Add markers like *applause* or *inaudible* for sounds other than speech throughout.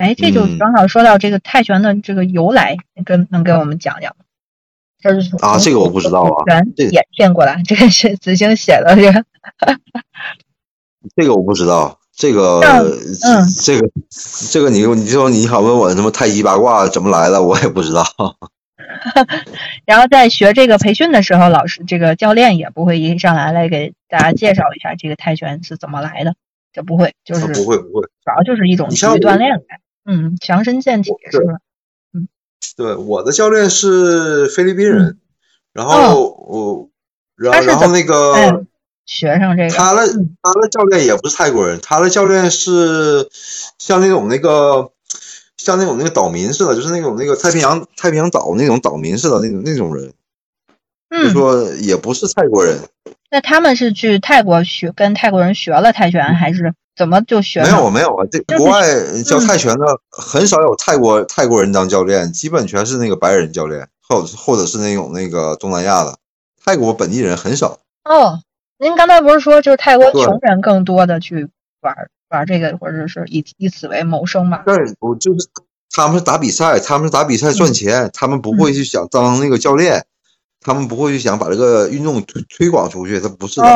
哎，这就正好说到这个泰拳的这个由来，跟能给我们讲讲吗？这是啊，这个我不知道啊，拳演变过来，这个是 *laughs* 子星写的这个。*laughs* 这个我不知道，这个嗯，这个这个你你说你想问我什么太极八卦怎么来的，我也不知道。*laughs* 然后在学这个培训的时候，老师这个教练也不会一上来来给大家介绍一下这个泰拳是怎么来的，这不会，就是不会不会，主要就是一种体育锻炼呗。嗯，强身健体是吧？嗯，对，我的教练是菲律宾人，然后我，然后然后那个学生这个，他的他的教练也不是泰国人，他的教练是像那种那个像那种那个岛民似的，就是那种那个太平洋太平洋岛那种岛民似的那种那种人，就说也不是泰国人。那他们是去泰国学跟泰国人学了泰拳，还是？怎么就学？没有没有啊，这国外教泰拳的很少有泰国泰国人当教练，基本全是那个白人教练，或或者是那种那个东南亚的，泰国本地人很少。哦，您刚才不是说就是泰国穷人更多的去玩玩这个，或者是以以此为谋生吗？对，我就是他们是打比赛，他们是打比赛赚钱，他们不会去想当那个教练。他们不会去想把这个运动推推广出去，他不是的，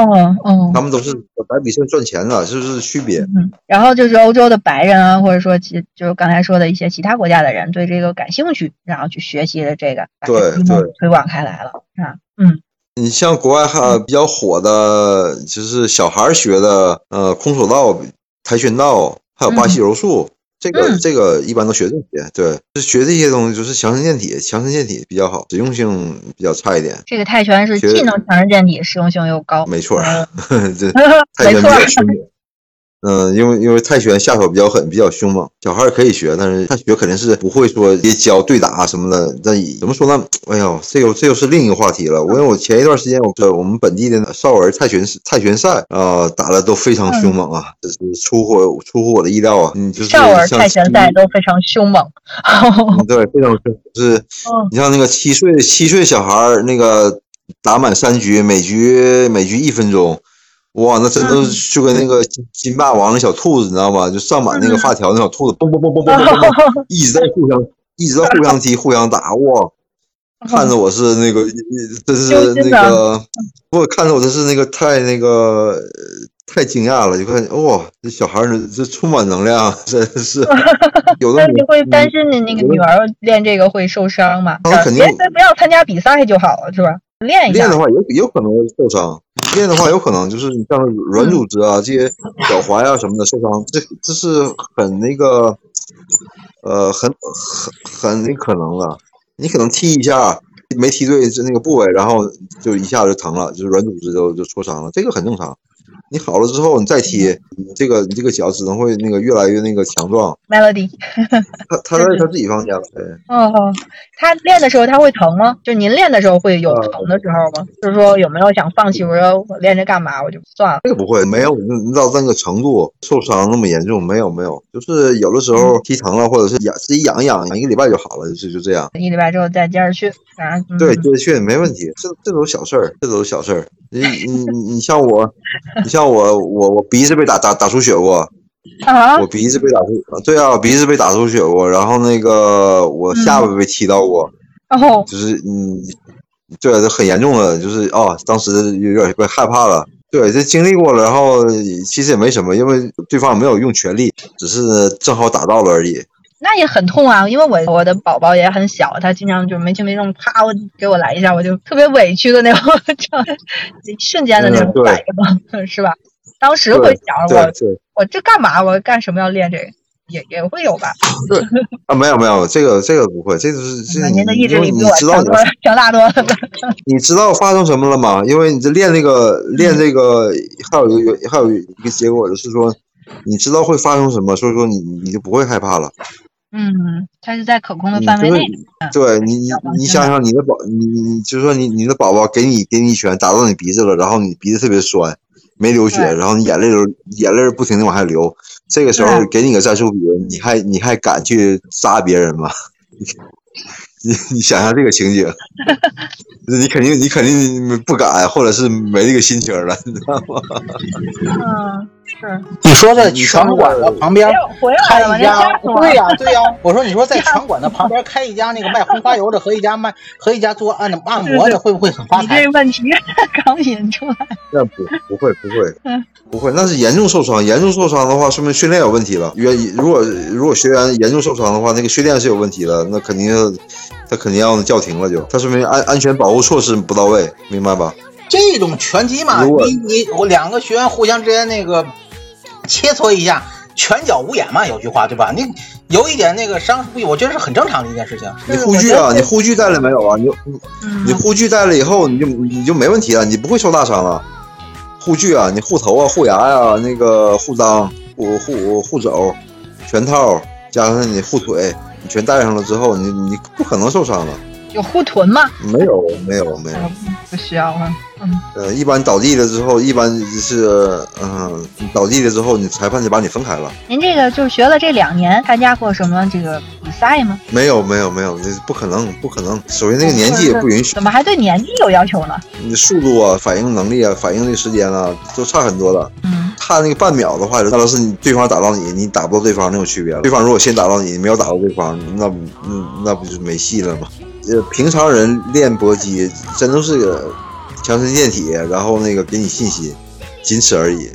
他们都是打比赛赚钱的，这是区别。嗯，然后就是欧洲的白人啊，或者说其就是刚才说的一些其他国家的人对这个感兴趣，然后去学习的这个，对对，推广开来了，是吧？嗯，你像国外还比较火的，就是小孩学的，呃，空手道、跆拳道，还有巴西柔术。这个这个一般都学这些，对，就学这些东西就是强身健体，强身健体比较好，实用性比较差一点。这个泰拳是既能强身健体，实用性又高。没错，*laughs* 这 *laughs* 泰拳比较实用。嗯，因为因为泰拳下手比较狠，比较凶猛，小孩可以学，但是他学肯定是不会说也教对打什么的。那怎么说呢？哎呦，这又这又是另一个话题了。我因为我前一段时间我这我们本地的少儿泰拳泰拳赛啊，打的都非常凶猛啊，这是出乎出乎我的意料啊。嗯，就是少儿泰拳赛都非常凶猛。对，非常凶，就是 *laughs* 你像那个七岁七岁小孩那个打满三局，每局每局一分钟。哇，那真的就跟那个金霸王那小兔子，你知道吗？就上满那个发条那小兔子，嘣嘣嘣嘣嘣嘣嘣，一直在互相，一直在互相踢、互相打。哇，看着我是那个，真是那个，我看着我真是那个太那个太惊讶了。就看哇，这小孩儿这充满能量，真是。*laughs* 有的你会担心你那个女儿练这个会受伤吗？肯定不要参加比赛就好了，是吧？练练的话，有有可能受伤。练的话，有可能就是你像软组织啊，这些脚踝啊什么的受伤，这这是很那个，呃，很很很那可能的。你可能踢一下没踢对，就那个部位，然后就一下就疼了，就是软组织就就挫伤了，这个很正常。你好了之后，你再踢，你这个你这个脚只能会那个越来越那个强壮。Melody，*laughs* 他他在他自己房间了。哦哦，他练的时候他会疼吗？就您练的时候会有疼的时候吗？就是说有没有想放弃？我说我练这干嘛？我就算了。这个不会，没有你到那个程度受伤那么严重，没有没有，就是有的时候踢疼了，或者是养自己养一养，养，一个礼拜就好了，就就这样。一礼拜之后再接着去，对，接着去没问题。这这都是小事儿，这都是小事儿。你你你像我，*laughs* 你像我我我鼻子被打打打出血过，我鼻子被打出，对啊，鼻子被打出血过，然后那个我下巴被踢到过，哦，就是嗯，对，这很严重的，就是哦，当时有点被害怕了，对，这经历过了，然后其实也没什么，因为对方没有用全力，只是正好打到了而已。那也很痛啊，因为我我的宝宝也很小，他经常就没轻没重，啪，我给我来一下，我就特别委屈的那种，*laughs* 瞬间的那种反应，是吧？当时会想我我这干嘛？我干什么要练这个？也也会有吧？对啊，没有没有，这个这个不会，这个是这您的意志力比我强大多了。*laughs* 你知道发生什么了吗？因为你这练那个练这个，还有一个还有一个结果就是说，你知道会发生什么，所以说你你就不会害怕了。嗯，它是在可控的范围内。嗯对你你你想想，你的宝你你你就说你你的宝宝给你给你一拳打到你鼻子了，然后你鼻子特别酸，没流血，然后你眼泪流眼泪不停的往下流，这个时候给你个战术笔，你还你还敢去扎别人吗？*laughs* 你你想象这个情景，你肯定你肯定不敢，或者是没这个心情了，你知道吗？*laughs* 嗯，是。你说在拳馆的旁边开？一家对！呀对呀，我说你说在 *laughs* 拳馆的旁边开一家那个卖红花油的和一家卖和一家做按按摩的，会不会很发财你这？问题 *laughs* 刚引出来。那不不会不会 *laughs* 嗯不会，那是严重受伤。严重受伤的话，说明训练有问题了。原如果如果学员严重受伤的话，那个训练是有问题的，那肯定他肯定要叫停了就，他说明安安全保护措施不到位，明白吧？这种拳击嘛，你你我两个学员互相之间那个切磋一下，拳脚无眼嘛，有句话对吧？你有一点那个伤，我觉得是很正常的一件事情。你护具啊，你护具带了没有啊？你嗯你护具带了以后，你就你就没问题了，你不会受大伤了。护具啊，你护头啊、护牙呀、那个护裆、护护护肘、拳套，加上你护腿，你全带上了之后，你你不可能受伤了。有护臀吗？没有没有没有，不需要啊。嗯，呃，一般倒地了之后，一般是嗯、你倒地了之后，你裁判就把你分开了。您这个就学了这两年，参加过什么这个比赛吗？没有没有没有，那不可能不可能。首先那个年纪也不允许，怎么还对年纪有要求呢？你速度啊、反应能力啊、反应的时间啊，都差很多的。嗯，差那个半秒的话，那都是你对方打到你，你打不到对方那种区别了。对方如果先打到你，你没有打到对方，那嗯那不就没戏了吗？呃，平常人练搏击真都是个强身健体，然后那个给你信心，仅此而已。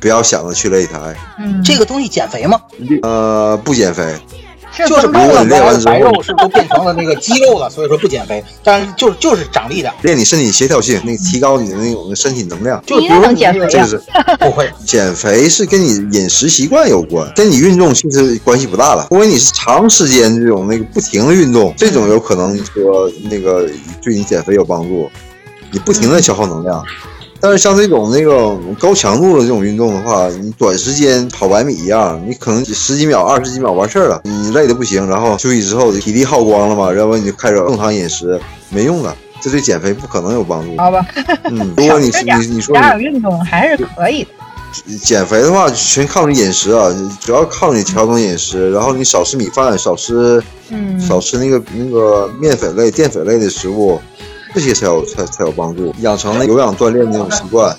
不要想着去擂台，嗯，这个东西减肥吗？呃，不减肥，是就是把增重如果你练完之后白肉是都变成了那个肌肉了，所以说不减肥，但是就是就是长力的，练你身体协调性，那提高你的那种身体能量。就比如说肥啊这个是 *laughs* 不会，减肥是跟你饮食习惯有关，跟你运动其实关系不大了。因为你是长时间这种那个不停的运动，这种有可能说那个对你减肥有帮助，你不停的消耗能量。但是像这种那个高强度的这种运动的话，你短时间跑百米一样，你可能十几秒、二十几秒完事儿了，你累的不行，然后休息之后体力耗光了嘛，要不然后你就开始正常饮食，没用的，这对减肥不可能有帮助。好吧，嗯，如果你你你说加你点运动还是可以的。减肥的话，全靠你饮食啊，主要靠你调整饮食，然后你少吃米饭，少吃嗯，少吃那个那个面粉类、淀粉类的食物，这些才有才才有帮助，养成了有氧锻炼那种习惯。